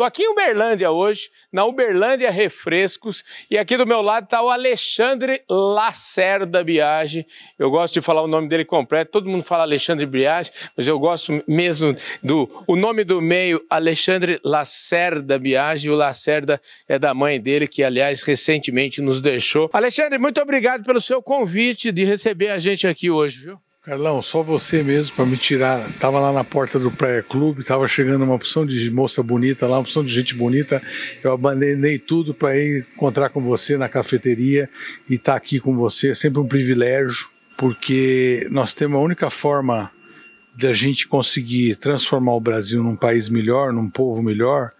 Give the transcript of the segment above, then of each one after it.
Estou aqui em Uberlândia hoje, na Uberlândia Refrescos, e aqui do meu lado está o Alexandre Lacerda Biagi. Eu gosto de falar o nome dele completo, todo mundo fala Alexandre Biagi, mas eu gosto mesmo do o nome do meio, Alexandre Lacerda Biagi. O Lacerda é da mãe dele, que aliás recentemente nos deixou. Alexandre, muito obrigado pelo seu convite de receber a gente aqui hoje, viu? Carlão, só você mesmo para me tirar. Tava lá na porta do Praia Clube, tava chegando uma opção de moça bonita lá, uma opção de gente bonita. Eu abandonei tudo para ir encontrar com você na cafeteria e estar tá aqui com você. É sempre um privilégio, porque nós temos a única forma da gente conseguir transformar o Brasil num país melhor, num povo melhor,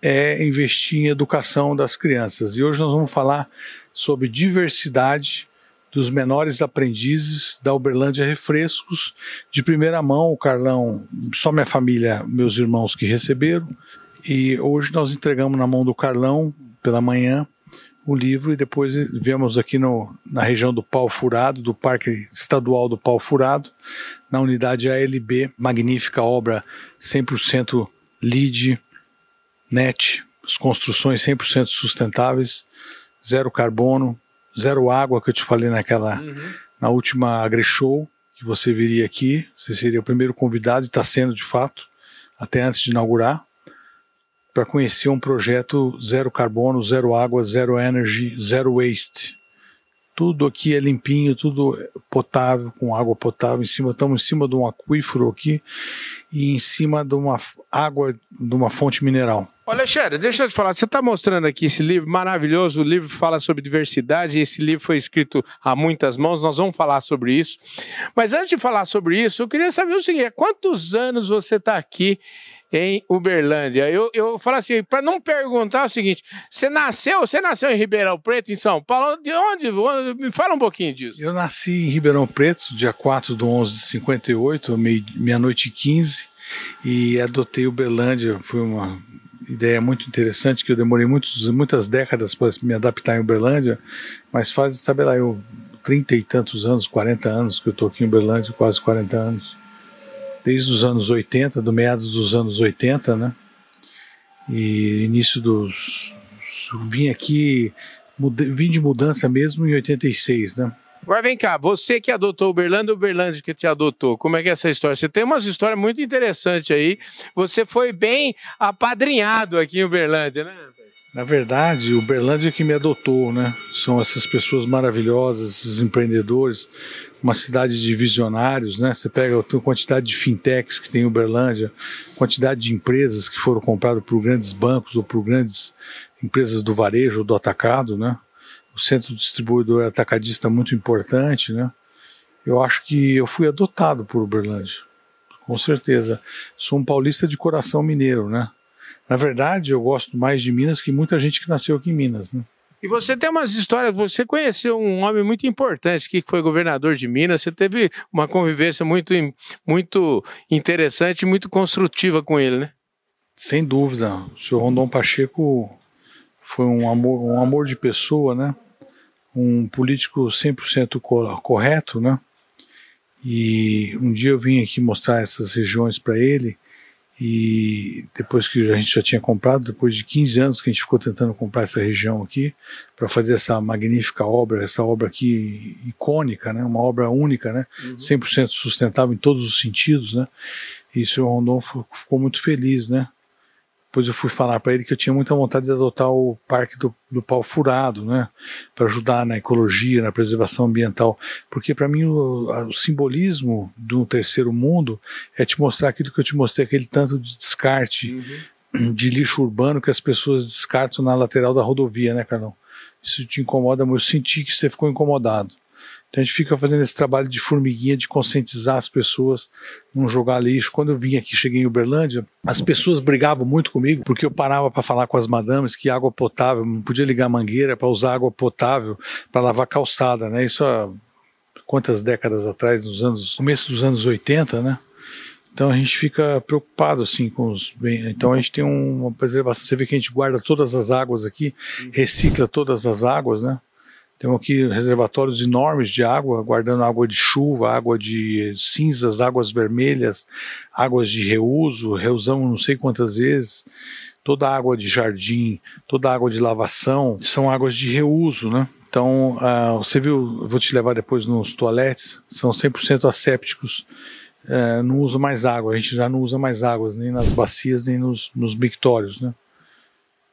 é investir em educação das crianças. E hoje nós vamos falar sobre diversidade dos menores aprendizes da Uberlândia Refrescos, de primeira mão, o Carlão, só minha família, meus irmãos que receberam, e hoje nós entregamos na mão do Carlão, pela manhã, o livro e depois viemos aqui no, na região do Pau Furado, do Parque Estadual do Pau Furado, na unidade ALB, magnífica obra 100% LEED, NET, as construções 100% sustentáveis, zero carbono, Zero Água, que eu te falei naquela, uhum. na última AgriShow, que você viria aqui, você seria o primeiro convidado, e está sendo de fato, até antes de inaugurar, para conhecer um projeto zero carbono, zero água, zero energy, zero waste. Tudo aqui é limpinho, tudo potável, com água potável em cima. Estamos em cima de um aquífero aqui e em cima de uma água, de uma fonte mineral. Olha, Alexandre, deixa eu te falar. Você está mostrando aqui esse livro maravilhoso. O livro fala sobre diversidade. Esse livro foi escrito a muitas mãos. Nós vamos falar sobre isso. Mas antes de falar sobre isso, eu queria saber o seguinte: quantos anos você está aqui em Uberlândia? Eu, eu falo assim, para não perguntar o seguinte: você nasceu, você nasceu em Ribeirão Preto, em São Paulo? De onde? Me fala um pouquinho disso. Eu nasci em Ribeirão Preto, dia 4 de 11 de 58, meia-noite e 15, e adotei Uberlândia. Foi uma ideia muito interessante que eu demorei muitos, muitas décadas para me adaptar em Uberlândia, mas faz, sabe lá, eu trinta e tantos anos, 40 anos que eu estou aqui em Uberlândia, quase 40 anos. Desde os anos 80, do meados dos anos 80, né? E início dos. Vim aqui, vim de mudança mesmo em 86, né? Agora vem cá, você que adotou Uberlândia, Uberlândia que te adotou, como é que é essa história? Você tem umas histórias muito interessantes aí. Você foi bem apadrinhado aqui em Uberlândia, né? Na verdade, Uberlândia que me adotou, né? São essas pessoas maravilhosas, esses empreendedores, uma cidade de visionários, né? Você pega a quantidade de fintechs que tem em Uberlândia, quantidade de empresas que foram compradas por grandes bancos ou por grandes empresas do varejo ou do atacado, né? O centro distribuidor atacadista muito importante, né? Eu acho que eu fui adotado por Uberlândia, com certeza. Sou um paulista de coração mineiro, né? Na verdade, eu gosto mais de Minas que muita gente que nasceu aqui em Minas, né? E você tem umas histórias, você conheceu um homem muito importante que foi governador de Minas, você teve uma convivência muito, muito interessante, muito construtiva com ele, né? Sem dúvida. O senhor Rondon Pacheco foi um amor, um amor de pessoa, né? Um político 100% correto, né? E um dia eu vim aqui mostrar essas regiões para ele e depois que a gente já tinha comprado, depois de 15 anos que a gente ficou tentando comprar essa região aqui para fazer essa magnífica obra, essa obra aqui icônica, né? Uma obra única, né? Uhum. 100% sustentável em todos os sentidos, né? E o senhor Rondon ficou muito feliz, né? Depois eu fui falar para ele que eu tinha muita vontade de adotar o Parque do, do Pau Furado, né, para ajudar na ecologia, na preservação ambiental, porque para mim o, o, simbolismo do terceiro mundo é te mostrar aquilo que eu te mostrei, aquele tanto de descarte uhum. de lixo urbano que as pessoas descartam na lateral da rodovia, né, Carlão? Isso te incomoda, mas eu senti que você ficou incomodado. Então a gente fica fazendo esse trabalho de formiguinha, de conscientizar as pessoas, não jogar lixo. Quando eu vim aqui, cheguei em Uberlândia, as pessoas brigavam muito comigo, porque eu parava para falar com as madames que água potável, não podia ligar mangueira para usar água potável para lavar calçada, né? Isso há quantas décadas atrás, nos anos, começo dos anos 80, né? Então a gente fica preocupado assim com os bem. Então a gente tem uma preservação. Você vê que a gente guarda todas as águas aqui, recicla todas as águas, né? Temos aqui reservatórios enormes de água, guardando água de chuva, água de cinzas, águas vermelhas, águas de reuso, reusamos não sei quantas vezes. toda água de jardim, toda água de lavação são águas de reuso, né? Então, uh, você viu, vou te levar depois nos toaletes, são 100% assépticos, uh, não usa mais água, a gente já não usa mais águas, nem nas bacias, nem nos, nos mictórios, né?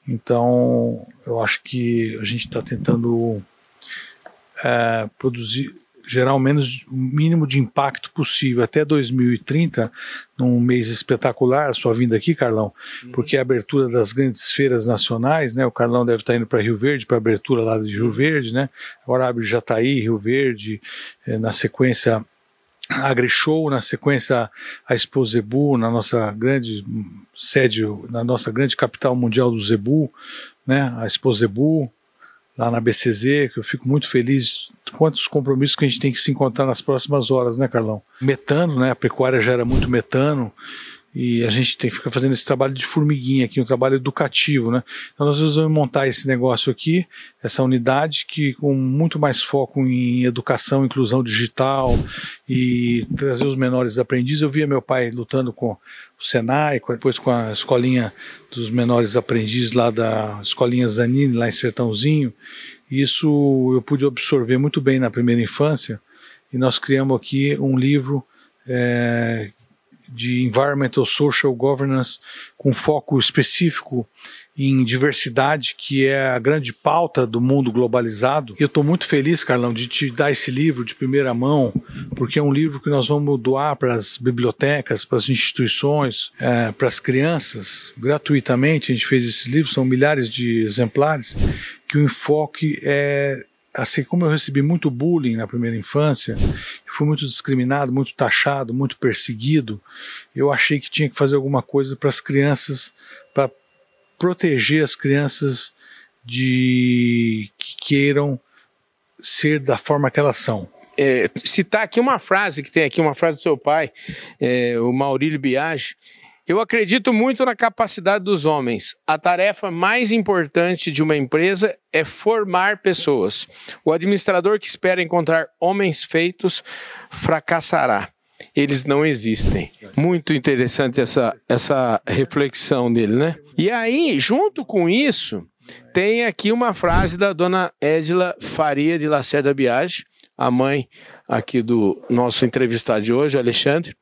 Então, eu acho que a gente está tentando uh, produzir, gerar o menos o mínimo de impacto possível até 2030, num mês espetacular, a sua vinda aqui, Carlão, uhum. porque é a abertura das grandes feiras nacionais, né? O Carlão deve estar indo para Rio Verde, para a abertura lá de Rio Verde, né? Agora abre Jataí, Rio Verde, eh, na sequência AgriShow, na sequência a Expo Zebu, na nossa grande sede, na nossa grande capital mundial do Zebu, né? A Expo Zebu, lá na BCZ, que eu fico muito feliz quantos compromissos que a gente tem que se encontrar nas próximas horas, né, Carlão? Metano, né? A pecuária gera muito metano e a gente tem que ficar fazendo esse trabalho de formiguinha aqui, um trabalho educativo, né? Então nós vamos montar esse negócio aqui, essa unidade que com muito mais foco em educação, inclusão digital e trazer os menores aprendizes. Eu via meu pai lutando com o Senai, depois com a escolinha dos menores aprendizes lá da escolinha Zanini, lá em Sertãozinho. Isso eu pude absorver muito bem na primeira infância e nós criamos aqui um livro é, de Environmental Social Governance com foco específico em diversidade, que é a grande pauta do mundo globalizado. Eu estou muito feliz, Carlão, de te dar esse livro de primeira mão, porque é um livro que nós vamos doar para as bibliotecas, para as instituições, é, para as crianças, gratuitamente. A gente fez esses livros, são milhares de exemplares, que o enfoque é assim como eu recebi muito bullying na primeira infância, fui muito discriminado, muito taxado, muito perseguido, eu achei que tinha que fazer alguma coisa para as crianças, para proteger as crianças de que queiram ser da forma que elas são. É, citar aqui uma frase que tem aqui, uma frase do seu pai, é, o Maurílio Biagi, eu acredito muito na capacidade dos homens. A tarefa mais importante de uma empresa é formar pessoas. O administrador que espera encontrar homens feitos fracassará. Eles não existem. Muito interessante essa, essa reflexão dele, né? E aí, junto com isso, tem aqui uma frase da dona Edila Faria de Lacerda Biagi, a mãe aqui do nosso entrevistado de hoje, Alexandre.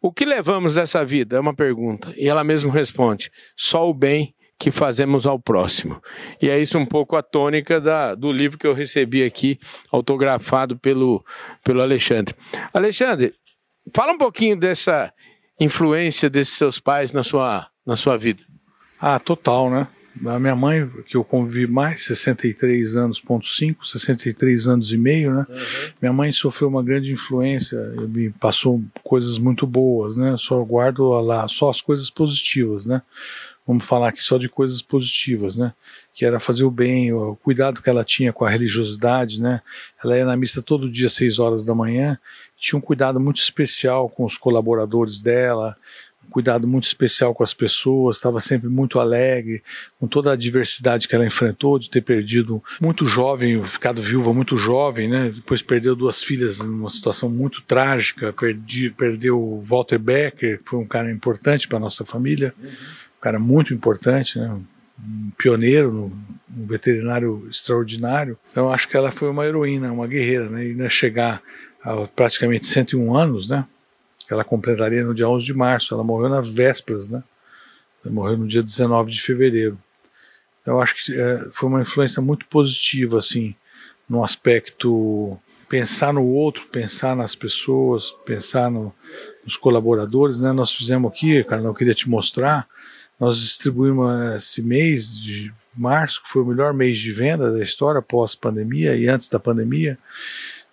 O que levamos dessa vida? É uma pergunta. E ela mesma responde: só o bem que fazemos ao próximo. E é isso um pouco a tônica da, do livro que eu recebi aqui, autografado pelo, pelo Alexandre. Alexandre, fala um pouquinho dessa influência desses seus pais na sua, na sua vida. Ah, total, né? A minha mãe, que eu convivi mais, 63 anos, ponto 5, 63 anos e meio, né? Uhum. Minha mãe sofreu uma grande influência, me passou coisas muito boas, né? Só guardo lá só as coisas positivas, né? Vamos falar aqui só de coisas positivas, né? Que era fazer o bem, o cuidado que ela tinha com a religiosidade, né? Ela ia na missa todo dia às 6 horas da manhã, tinha um cuidado muito especial com os colaboradores dela, cuidado muito especial com as pessoas, estava sempre muito alegre, com toda a diversidade que ela enfrentou, de ter perdido muito jovem, ficado viúva muito jovem, né? Depois perdeu duas filhas numa situação muito trágica, perdi, perdeu Walter Becker, que foi um cara importante para nossa família, um cara muito importante, né? um pioneiro, um veterinário extraordinário. Então acho que ela foi uma heroína, uma guerreira, né? E né, chegar a praticamente 101 anos, né? Ela completaria no dia 11 de março. Ela morreu nas vésperas, né? Ela morreu no dia 19 de fevereiro. Eu acho que é, foi uma influência muito positiva, assim, no aspecto pensar no outro, pensar nas pessoas, pensar no, nos colaboradores, né? Nós fizemos aqui, cara, eu queria te mostrar, nós distribuímos esse mês de março, que foi o melhor mês de venda da história pós-pandemia e antes da pandemia,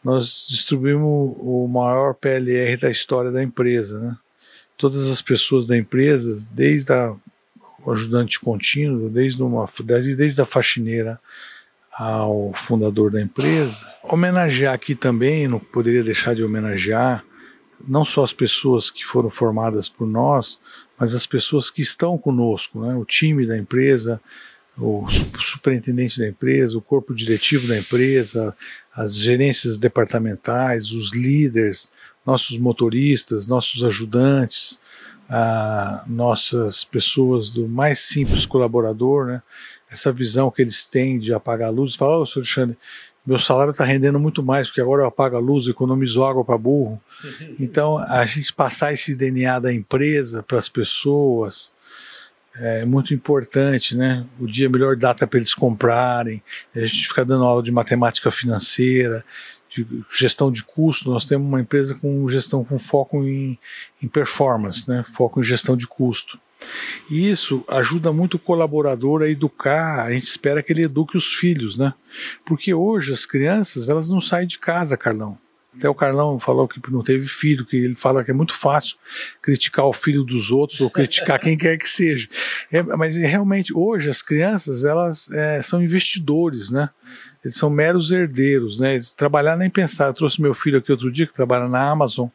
nós distribuímos o maior PLR da história da empresa. Né? Todas as pessoas da empresa, desde a, ajudante contínuo, desde, uma, desde a faxineira ao fundador da empresa. Homenagear aqui também, não poderia deixar de homenagear, não só as pessoas que foram formadas por nós, mas as pessoas que estão conosco, né? o time da empresa, o superintendente da empresa, o corpo diretivo da empresa, as gerências departamentais, os líderes, nossos motoristas, nossos ajudantes, a nossas pessoas do mais simples colaborador, né? Essa visão que eles têm de apagar a luz, falar, ô, oh, senhor Alexandre, meu salário está rendendo muito mais, porque agora eu apago a luz, economizo água para burro. Então, a gente passar esse DNA da empresa para as pessoas é muito importante, né? O dia melhor data para eles comprarem, a gente fica dando aula de matemática financeira, de gestão de custo, nós temos uma empresa com gestão com foco em, em performance, né? foco em gestão de custo. E isso ajuda muito o colaborador a educar, a gente espera que ele eduque os filhos, né? Porque hoje as crianças, elas não saem de casa, Carlão. Até o Carlão falou que não teve filho, que ele fala que é muito fácil criticar o filho dos outros ou criticar quem quer que seja. É, mas realmente hoje as crianças elas é, são investidores, né? Eles são meros herdeiros, né? Eles trabalhar nem pensar. Eu trouxe meu filho aqui outro dia que trabalha na Amazon,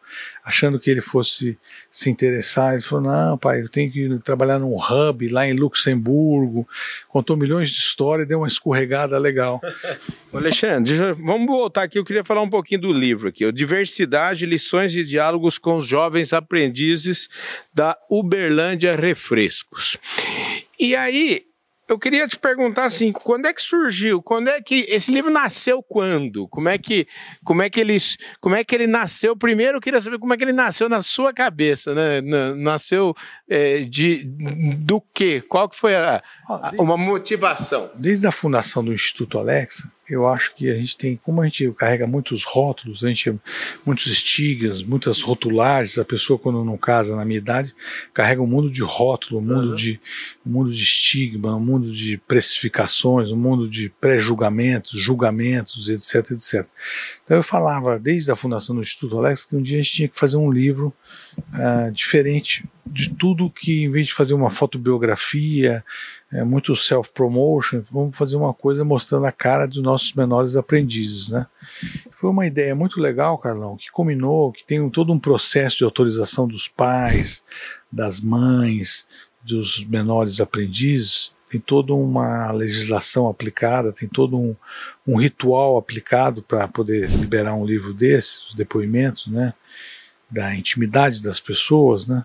achando que ele fosse se interessar. Ele falou: "Não, pai, eu tenho que trabalhar num hub lá em Luxemburgo". Contou milhões de histórias, deu uma escorregada legal. Alexandre, vamos voltar aqui. Eu queria falar um pouquinho do livro aqui, o Diversidade, lições e diálogos com os jovens aprendizes da Uberlândia Refrescos. E aí, eu queria te perguntar assim, quando é que surgiu? Quando é que esse livro nasceu quando? Como é que como é que ele como é que ele nasceu? Primeiro eu queria saber como é que ele nasceu na sua cabeça, né? Nasceu é, de do quê? Qual que foi a, a, uma motivação? Desde a fundação do Instituto Alexa, eu acho que a gente tem, como a gente carrega muitos rótulos, a gente muitos estigmas, muitas rotulagens, a pessoa quando não casa na minha idade, carrega um mundo de rótulo, um mundo, uhum. de, um mundo de estigma, um mundo de precificações, um mundo de pré-julgamentos, julgamentos, etc, etc. Então eu falava, desde a fundação do Instituto Alex, que um dia a gente tinha que fazer um livro uh, diferente de tudo que, em vez de fazer uma fotobiografia, é, muito self-promotion, vamos fazer uma coisa mostrando a cara dos nossos menores aprendizes, né? Foi uma ideia muito legal, Carlão, que combinou, que tem todo um processo de autorização dos pais, das mães, dos menores aprendizes, tem toda uma legislação aplicada, tem todo um, um ritual aplicado para poder liberar um livro desse, os depoimentos, né? Da intimidade das pessoas, né?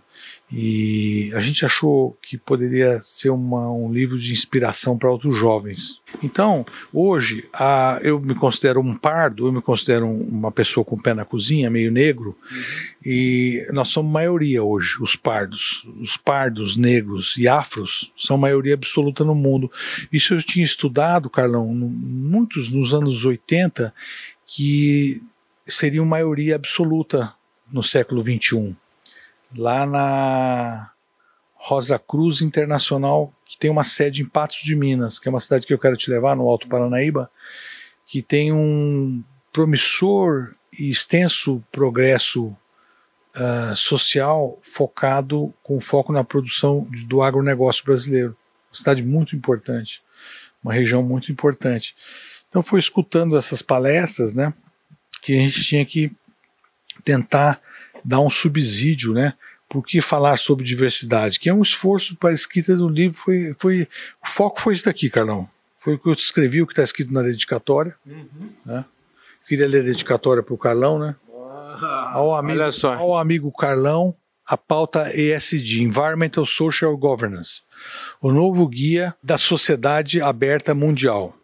E a gente achou que poderia ser uma, um livro de inspiração para outros jovens. Então, hoje, a, eu me considero um pardo, eu me considero uma pessoa com pé na cozinha, meio negro, uhum. e nós somos maioria hoje, os pardos. Os pardos, negros e afros são maioria absoluta no mundo. Isso eu tinha estudado, Carlão, no, muitos nos anos 80, que seriam maioria absoluta no século 21 lá na Rosa Cruz Internacional, que tem uma sede em Patos de Minas, que é uma cidade que eu quero te levar, no Alto Paranaíba, que tem um promissor e extenso progresso uh, social focado, com foco na produção do agronegócio brasileiro. Uma cidade muito importante, uma região muito importante. Então foi escutando essas palestras, né, que a gente tinha que tentar dar um subsídio, né? Por que falar sobre diversidade? Que é um esforço para a escrita do livro. Foi, foi, o foco foi isso daqui, Carlão. Foi o que eu escrevi, o que está escrito na dedicatória. Uhum. Né? Queria ler a dedicatória para o Carlão, né? ao, amigo, ao amigo Carlão, a pauta ESG, Environmental Social Governance, o novo guia da sociedade aberta mundial.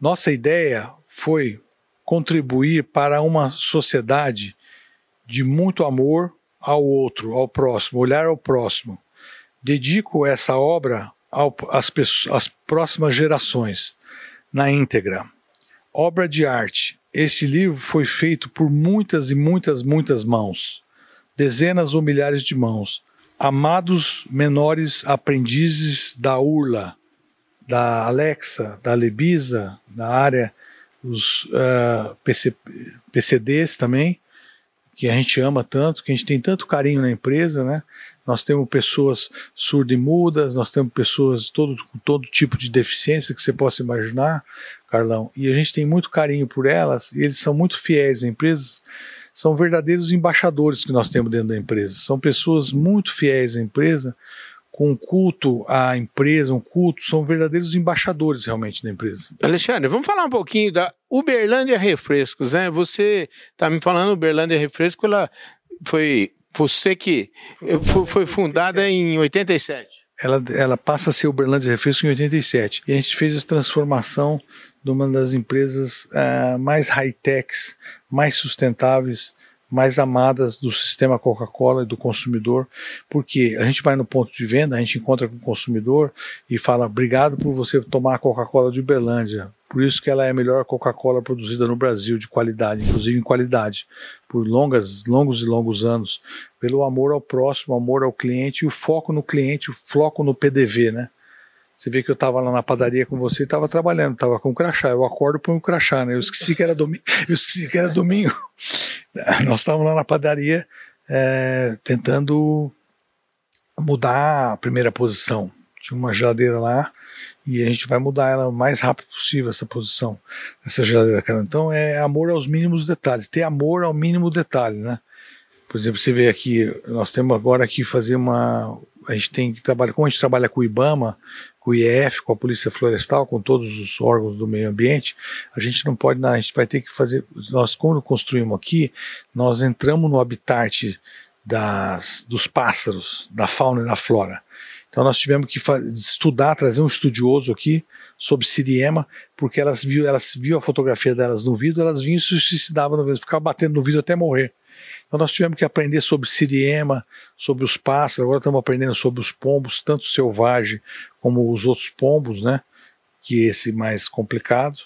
Nossa ideia foi contribuir para uma sociedade de muito amor ao outro, ao próximo, olhar ao próximo. Dedico essa obra ao, às, pessoas, às próximas gerações, na íntegra. Obra de arte. Esse livro foi feito por muitas e muitas, muitas mãos, dezenas ou milhares de mãos. Amados menores aprendizes da URLA, da Alexa, da Lebisa, da área, os uh, PC, PCDs também, que a gente ama tanto, que a gente tem tanto carinho na empresa, né? Nós temos pessoas surdas e mudas, nós temos pessoas todo, com todo tipo de deficiência que você possa imaginar, Carlão, e a gente tem muito carinho por elas, e eles são muito fiéis à empresa, são verdadeiros embaixadores que nós temos dentro da empresa, são pessoas muito fiéis à empresa, com um culto à empresa, um culto, são verdadeiros embaixadores realmente da empresa. Alexandre, vamos falar um pouquinho da Uberlândia Refrescos, né? Você está me falando, Uberlândia Refresco, ela foi Você que foi, foi fundada em 87. Ela, ela passa a ser Uberlândia Refresco em 87. E a gente fez essa transformação de uma das empresas uh, mais high-techs, mais sustentáveis mais amadas do sistema Coca-Cola e do consumidor, porque a gente vai no ponto de venda, a gente encontra com o consumidor e fala: obrigado por você tomar a Coca-Cola de Uberlândia. Por isso que ela é a melhor Coca-Cola produzida no Brasil, de qualidade, inclusive em qualidade, por longas, longos e longos anos, pelo amor ao próximo, amor ao cliente e o foco no cliente, o foco no PDV, né? Você vê que eu estava lá na padaria com você e estava trabalhando, estava com crachá. Eu acordo e ponho um crachá, né? Eu esqueci que era domingo. Eu esqueci que era domingo. Nós estávamos lá na padaria é, tentando mudar a primeira posição. Tinha uma geladeira lá e a gente vai mudar ela o mais rápido possível, essa posição, essa geladeira. Cara. Então é amor aos mínimos detalhes, ter amor ao mínimo detalhe, né? Por exemplo, você vê aqui, nós temos agora que fazer uma. A gente tem que trabalhar, como a gente trabalha com o IBAMA, com o IEF, com a Polícia Florestal, com todos os órgãos do meio ambiente, a gente não pode, a gente vai ter que fazer, nós quando construímos aqui, nós entramos no habitat das, dos pássaros, da fauna e da flora. Então nós tivemos que estudar, trazer um estudioso aqui sobre Siriema, porque elas viu, elas viu a fotografia delas no vidro, elas vinham e se suicidavam no vidro, ficavam batendo no vidro até morrer. Então nós tivemos que aprender sobre Siriema, sobre os pássaros, agora estamos aprendendo sobre os pombos, tanto selvagem como os outros pombos, né? Que esse mais complicado,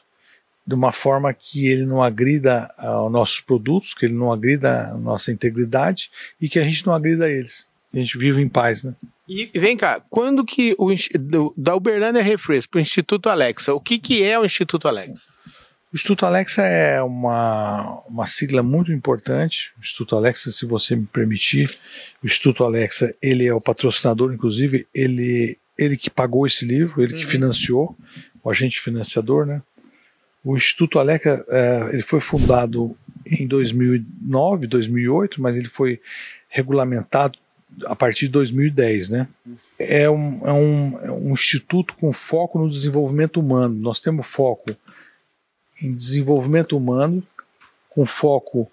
de uma forma que ele não agrida aos nossos produtos, que ele não agrida a nossa integridade e que a gente não agrida a eles. A gente vive em paz, né? E vem cá, quando que o da Uberlândia Refresco para o Instituto Alexa, o que, que é o Instituto Alexa? O Instituto Alexa é uma, uma sigla muito importante. O Instituto Alexa, se você me permitir, o Instituto Alexa, ele é o patrocinador, inclusive, ele, ele que pagou esse livro, ele que uhum. financiou, o agente financiador, né? O Instituto Alexa, é, ele foi fundado em 2009, 2008, mas ele foi regulamentado a partir de 2010, né? É um, é um, é um instituto com foco no desenvolvimento humano. Nós temos foco em desenvolvimento humano, com foco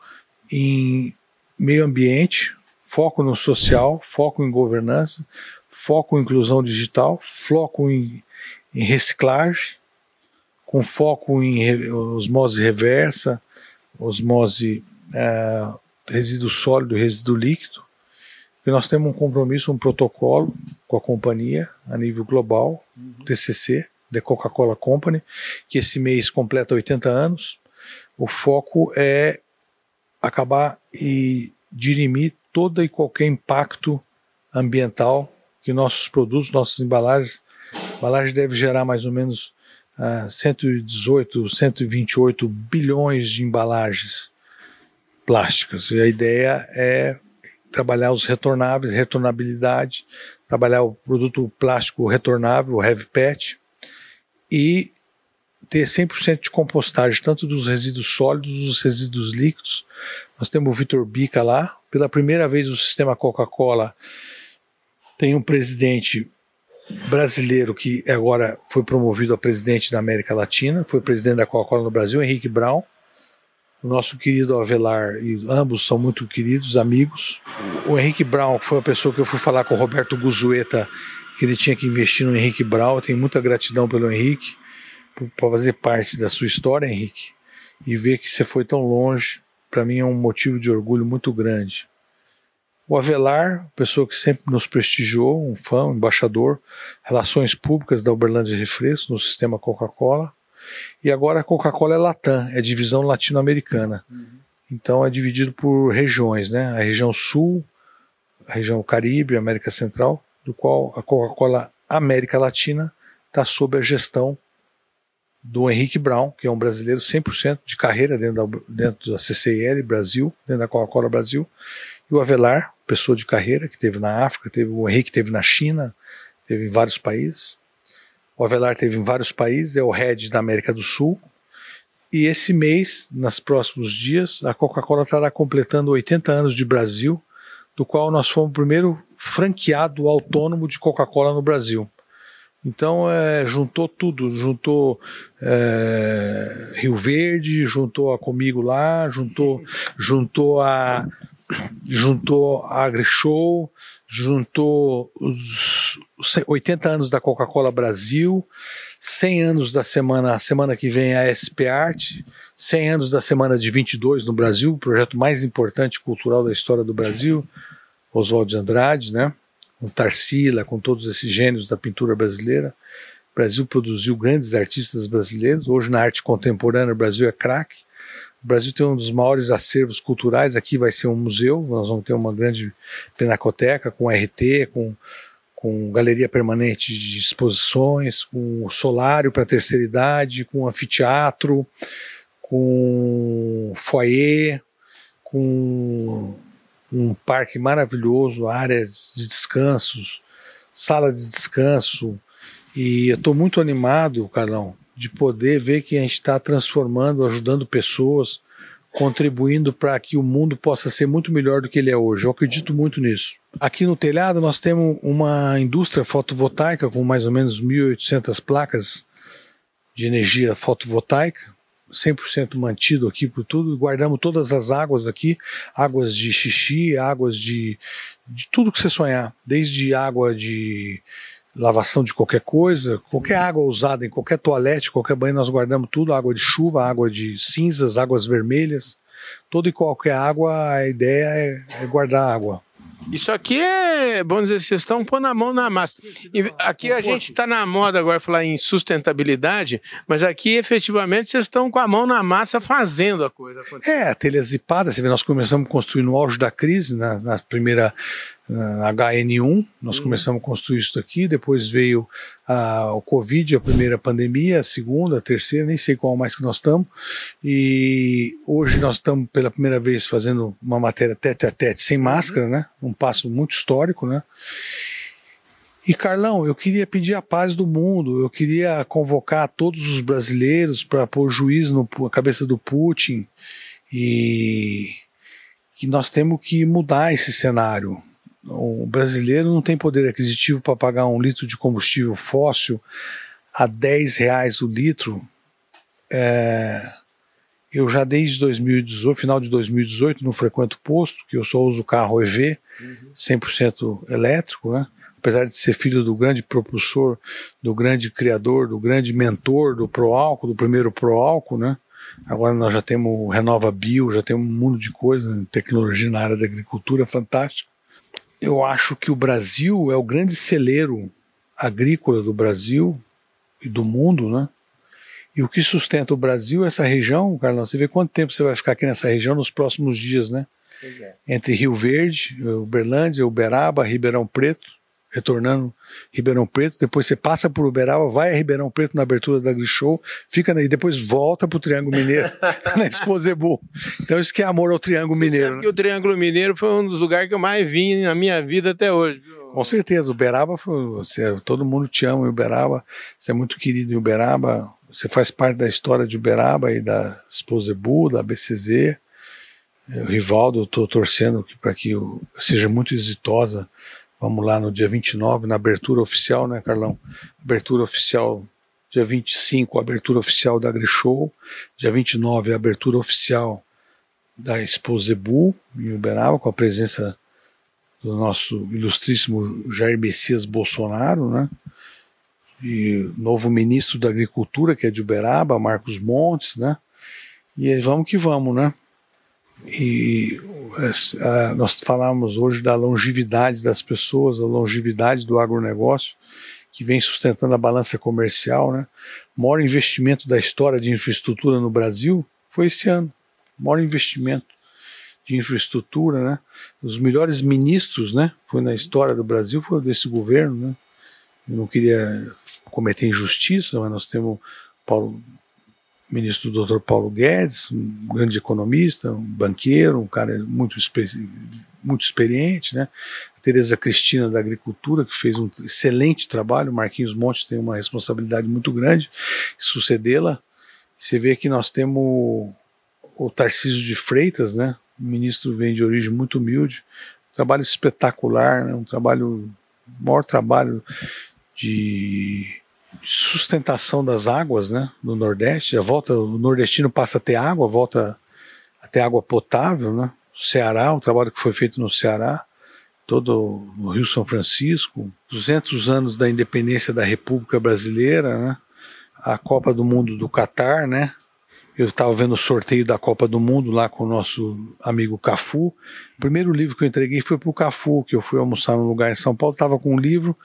em meio ambiente, foco no social, foco em governança, foco em inclusão digital, foco em, em reciclagem, com foco em osmose reversa, osmose é, resíduo sólido, resíduo líquido. E nós temos um compromisso, um protocolo com a companhia a nível global, uhum. TCC, The Coca-Cola Company, que esse mês completa 80 anos. O foco é acabar e dirimir todo e qualquer impacto ambiental que nossos produtos, nossas embalagens, embalagem deve gerar mais ou menos uh, 118, 128 bilhões de embalagens plásticas. E a ideia é trabalhar os retornáveis, retornabilidade, trabalhar o produto plástico retornável, o heavy pet, e ter 100% de compostagem, tanto dos resíduos sólidos, dos resíduos líquidos. Nós temos o Vitor Bica lá. Pela primeira vez o sistema Coca-Cola tem um presidente brasileiro que agora foi promovido a presidente da América Latina, foi presidente da Coca-Cola no Brasil, Henrique Brown. O nosso querido Avelar, e ambos são muito queridos, amigos. O Henrique Brown foi a pessoa que eu fui falar com o Roberto Guzueta que ele tinha que investir no Henrique Brau. Eu tenho muita gratidão pelo Henrique, por, fazer parte da sua história, Henrique, e ver que você foi tão longe, para mim é um motivo de orgulho muito grande. O Avelar, pessoa que sempre nos prestigiou, um fã, um embaixador, relações públicas da Uberlândia Refresco no sistema Coca-Cola. E agora a Coca-Cola é Latam, é divisão latino-americana. Uhum. Então é dividido por regiões, né? A região sul, a região Caribe, América Central do qual a Coca-Cola América Latina está sob a gestão do Henrique Brown, que é um brasileiro 100% de carreira dentro da, dentro da CCIL Brasil, dentro da Coca-Cola Brasil, e o Avelar, pessoa de carreira, que teve na África, teve o Henrique teve na China, teve em vários países. O Avelar teve em vários países, é o head da América do Sul. E esse mês, nos próximos dias, a Coca-Cola estará completando 80 anos de Brasil, do qual nós fomos o primeiro franqueado autônomo de Coca-Cola no Brasil. Então é, juntou tudo, juntou é, Rio Verde, juntou a comigo lá, juntou, juntou a, juntou a AgriShow, juntou os 80 anos da Coca-Cola Brasil, 100 anos da semana, a semana que vem a SP Art, 100 anos da semana de 22 no Brasil, o projeto mais importante cultural da história do Brasil, Oswald de Andrade, né? Com Tarsila, com todos esses gênios da pintura brasileira. O Brasil produziu grandes artistas brasileiros. Hoje na arte contemporânea o Brasil é craque. O Brasil tem um dos maiores acervos culturais. Aqui vai ser um museu. Nós vamos ter uma grande pinacoteca com RT, com com galeria permanente de exposições, com solário para terceira idade, com anfiteatro, com foyer, com um parque maravilhoso, áreas de descansos, sala de descanso. E eu estou muito animado, Carlão, de poder ver que a gente está transformando, ajudando pessoas, contribuindo para que o mundo possa ser muito melhor do que ele é hoje. Eu acredito muito nisso. Aqui no telhado nós temos uma indústria fotovoltaica com mais ou menos 1.800 placas de energia fotovoltaica, 100% mantido aqui por tudo, guardamos todas as águas aqui, águas de xixi, águas de, de tudo que você sonhar, desde água de lavação de qualquer coisa, qualquer água usada em qualquer toalete, qualquer banho, nós guardamos tudo, água de chuva, água de cinzas, águas vermelhas, toda e qualquer água, a ideia é, é guardar água. Isso aqui é, vamos dizer, vocês estão pondo a mão na massa. E aqui a gente está na moda agora falar em sustentabilidade, mas aqui efetivamente vocês estão com a mão na massa fazendo a coisa acontecer. É, a telha zipada, você vê, nós começamos a construir no auge da crise, na, na primeira HN1, nós uhum. começamos a construir isso aqui, depois veio a, o Covid, a primeira pandemia, a segunda, a terceira, nem sei qual mais que nós estamos, e hoje nós estamos pela primeira vez fazendo uma matéria tete a tete sem máscara, né? Um passo muito histórico, né? E Carlão, eu queria pedir a paz do mundo, eu queria convocar todos os brasileiros para pôr juízo na cabeça do Putin e que nós temos que mudar esse cenário o brasileiro não tem poder aquisitivo para pagar um litro de combustível fóssil a 10 reais o litro. É, eu já desde 2018, final de 2018, não frequento posto, que eu só uso carro EV, uhum. 100% elétrico, né? apesar de ser filho do grande propulsor, do grande criador, do grande mentor do Proálcool, do primeiro Proálcool, né? Agora nós já temos o Renova Bio, já temos um mundo de coisas, tecnologia na área da agricultura fantástica eu acho que o Brasil é o grande celeiro agrícola do Brasil e do mundo, né? E o que sustenta o Brasil é essa região, Carlão. Você vê quanto tempo você vai ficar aqui nessa região nos próximos dias, né? É. Entre Rio Verde, Uberlândia, Uberaba, Ribeirão Preto retornando Ribeirão Preto, depois você passa por Uberaba, vai a Ribeirão Preto na abertura da Grishow, fica e depois volta pro Triângulo Mineiro, na Exposebu. Então isso que é amor ao Triângulo você Mineiro. Sabe né? que o Triângulo Mineiro foi um dos lugares que eu mais vim na minha vida até hoje. Viu? Com certeza, Uberaba foi, você, todo mundo te ama em Uberaba, você é muito querido em Uberaba, você faz parte da história de Uberaba e da Exposebu, da BCZ, o Rivaldo, eu estou torcendo para que seja muito exitosa Vamos lá no dia 29, na abertura oficial, né, Carlão? Abertura oficial, dia 25, abertura oficial da AgriShow. Dia 29, a abertura oficial da Exposebu, em Uberaba, com a presença do nosso ilustríssimo Jair Messias Bolsonaro, né? E novo ministro da Agricultura, que é de Uberaba, Marcos Montes, né? E vamos que vamos, né? E uh, nós falamos hoje da longevidade das pessoas, a longevidade do agronegócio, que vem sustentando a balança comercial. Né? O maior investimento da história de infraestrutura no Brasil foi esse ano. O maior investimento de infraestrutura, né? Os melhores ministros, né? Foi na história do Brasil, foi desse governo, né? Eu não queria cometer injustiça, mas nós temos Paulo ministro Dr. Paulo Guedes, um grande economista, um banqueiro, um cara muito, muito experiente, né? Tereza Cristina da Agricultura, que fez um excelente trabalho, Marquinhos Montes tem uma responsabilidade muito grande sucedê-la. Você vê que nós temos o Tarcísio de Freitas, né? O ministro vem de origem muito humilde, um trabalho espetacular, né? um trabalho, maior trabalho de sustentação das águas, né, no Nordeste. A volta, o nordestino passa a ter água, volta a ter água potável, né? Ceará, um trabalho que foi feito no Ceará, todo no Rio São Francisco, 200 anos da independência da República Brasileira, né? a Copa do Mundo do Catar, né? Eu estava vendo o sorteio da Copa do Mundo lá com o nosso amigo Cafu. O primeiro livro que eu entreguei foi para o Cafu, que eu fui almoçar num lugar em São Paulo, estava com um livro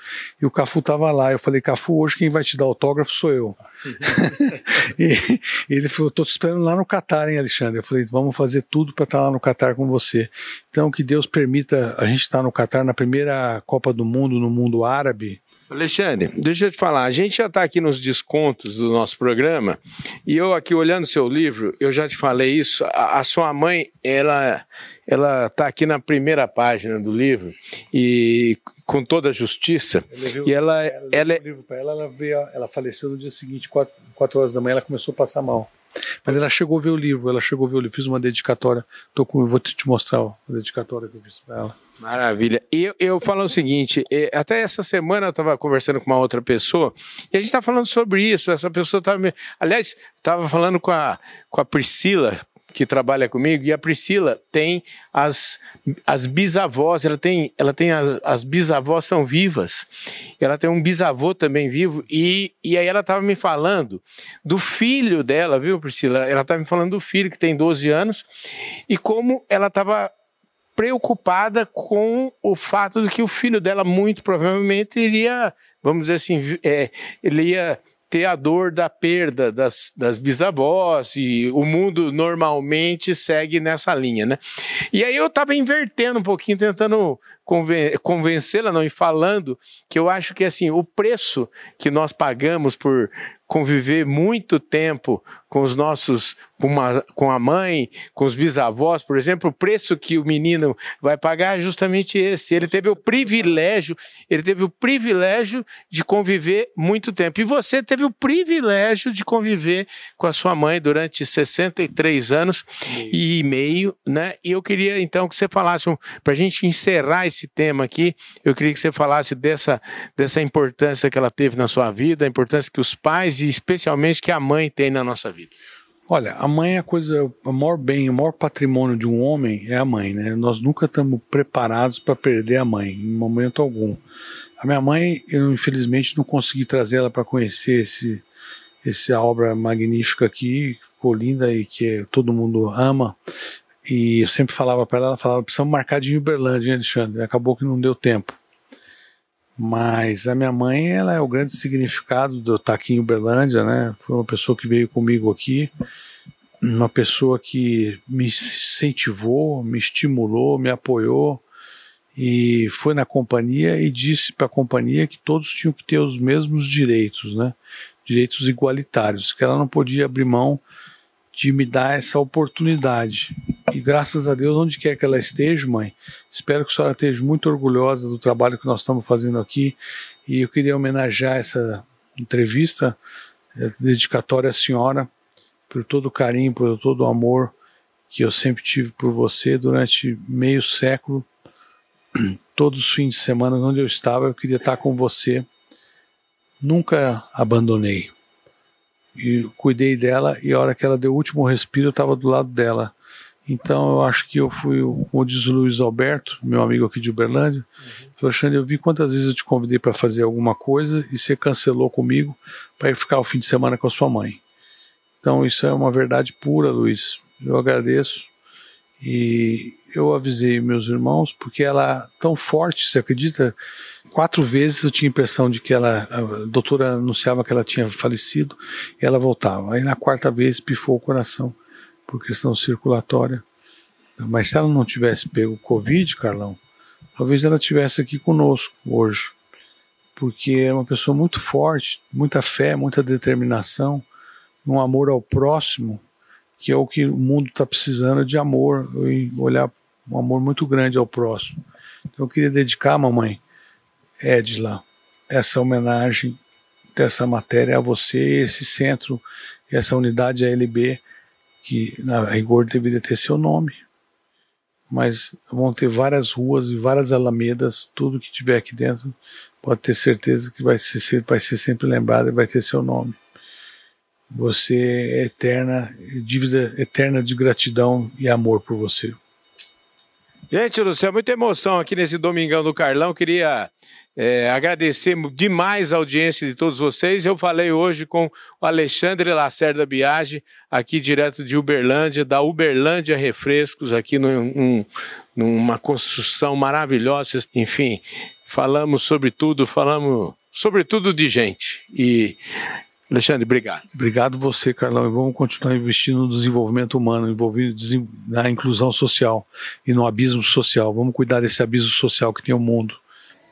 e o Cafu estava lá. Eu falei, Cafu, hoje quem vai te dar autógrafo sou eu. e, ele falou, estou te esperando lá no Catar, hein, Alexandre? Eu falei, vamos fazer tudo para estar tá lá no Catar com você. Então, que Deus permita a gente estar tá no Catar na primeira Copa do Mundo, no mundo árabe, Alexandre, deixa eu te falar, a gente já está aqui nos descontos do nosso programa e eu aqui olhando seu livro, eu já te falei isso, a, a sua mãe, ela ela está aqui na primeira página do livro e com toda a justiça e ela ela, ela, ela, livro ela, ela, veio, ela faleceu no dia seguinte, quatro, quatro horas da manhã, ela começou a passar mal. Mas ela chegou a ver o livro, ela chegou a ver o livro, fiz uma dedicatória, tô com, vou te mostrar a dedicatória que eu fiz para ela. Maravilha. E eu, eu falo o seguinte: até essa semana eu estava conversando com uma outra pessoa e a gente está falando sobre isso. Essa pessoa estava. Me... Aliás, estava falando com a, com a Priscila, que trabalha comigo, e a Priscila tem as, as bisavós, ela tem, ela tem as, as bisavós são vivas, ela tem um bisavô também vivo, e, e aí ela estava me falando do filho dela, viu, Priscila? Ela estava me falando do filho que tem 12 anos, e como ela estava preocupada com o fato de que o filho dela muito provavelmente iria, vamos dizer assim, é, ele ia ter a dor da perda das, das bisavós e o mundo normalmente segue nessa linha, né? E aí eu estava invertendo um pouquinho, tentando conven convencê-la, não, e falando que eu acho que assim o preço que nós pagamos por conviver muito tempo com os nossos com, uma, com a mãe, com os bisavós, por exemplo, o preço que o menino vai pagar é justamente esse. Ele teve o privilégio, ele teve o privilégio de conviver muito tempo. E você teve o privilégio de conviver com a sua mãe durante 63 anos e meio, né? E eu queria então que você falasse, para a gente encerrar esse tema aqui, eu queria que você falasse dessa, dessa importância que ela teve na sua vida, a importância que os pais e especialmente que a mãe tem na nossa vida. Olha, a mãe é a coisa, o maior bem, o maior patrimônio de um homem é a mãe, né? Nós nunca estamos preparados para perder a mãe, em momento algum. A minha mãe, eu infelizmente não consegui trazer ela para conhecer esse, essa obra magnífica aqui, ficou linda e que todo mundo ama. E eu sempre falava para ela, ela falava, precisamos marcar de Uberlândia, Alexandre? Acabou que não deu tempo. Mas a minha mãe, ela é o grande significado de eu estar aqui em Uberlândia, né? Foi uma pessoa que veio comigo aqui, uma pessoa que me incentivou, me estimulou, me apoiou e foi na companhia e disse para a companhia que todos tinham que ter os mesmos direitos, né? Direitos igualitários, que ela não podia abrir mão de me dar essa oportunidade. E graças a Deus, onde quer que ela esteja, mãe, espero que a senhora esteja muito orgulhosa do trabalho que nós estamos fazendo aqui. E eu queria homenagear essa entrevista, é, dedicatória à senhora, por todo o carinho, por todo o amor que eu sempre tive por você durante meio século. Todos os fins de semana onde eu estava, eu queria estar com você. Nunca abandonei e cuidei dela e a hora que ela deu o último respiro eu estava do lado dela. Então eu acho que eu fui, como diz o Luiz Alberto, meu amigo aqui de Uberlândia, uhum. falou, Alexandre, eu vi quantas vezes eu te convidei para fazer alguma coisa e você cancelou comigo para ir ficar o fim de semana com a sua mãe. Então isso é uma verdade pura, Luiz. Eu agradeço e eu avisei meus irmãos porque ela é tão forte, você acredita? Quatro vezes eu tinha a impressão de que ela, a doutora anunciava que ela tinha falecido e ela voltava. Aí na quarta vez pifou o coração por questão circulatória. Mas se ela não tivesse pego Covid, Carlão, talvez ela tivesse aqui conosco hoje. Porque é uma pessoa muito forte, muita fé, muita determinação, um amor ao próximo que é o que o mundo está precisando de amor, e olhar um amor muito grande ao próximo. Então eu queria dedicar, mamãe Edla, essa homenagem dessa matéria a você, esse centro, essa unidade ALB, que na rigor deveria ter seu nome. Mas vão ter várias ruas e várias alamedas, tudo que tiver aqui dentro, pode ter certeza que vai ser, vai ser sempre lembrado e vai ter seu nome. Você é eterna, dívida eterna de gratidão e amor por você. Gente do céu, muita emoção aqui nesse Domingão do Carlão. Queria é, agradecer demais a audiência de todos vocês. Eu falei hoje com o Alexandre Lacerda Biagi, aqui direto de Uberlândia, da Uberlândia Refrescos, aqui num, numa construção maravilhosa. Enfim, falamos sobre tudo, falamos sobre tudo de gente. E Alexandre, obrigado. Obrigado você, Carlão. E vamos continuar investindo no desenvolvimento humano, envolvido na inclusão social e no abismo social. Vamos cuidar desse abismo social que tem o mundo.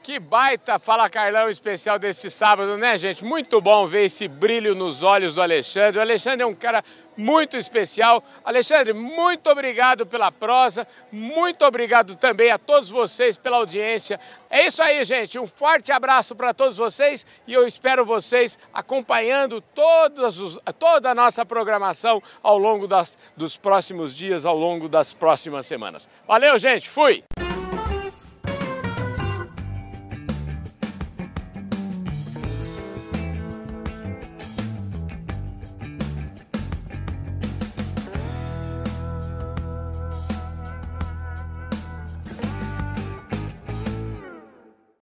Que baita Fala Carlão especial desse sábado, né, gente? Muito bom ver esse brilho nos olhos do Alexandre. O Alexandre é um cara muito especial. Alexandre, muito obrigado pela prosa, muito obrigado também a todos vocês pela audiência. É isso aí, gente. Um forte abraço para todos vocês e eu espero vocês acompanhando os, toda a nossa programação ao longo das, dos próximos dias, ao longo das próximas semanas. Valeu, gente. Fui!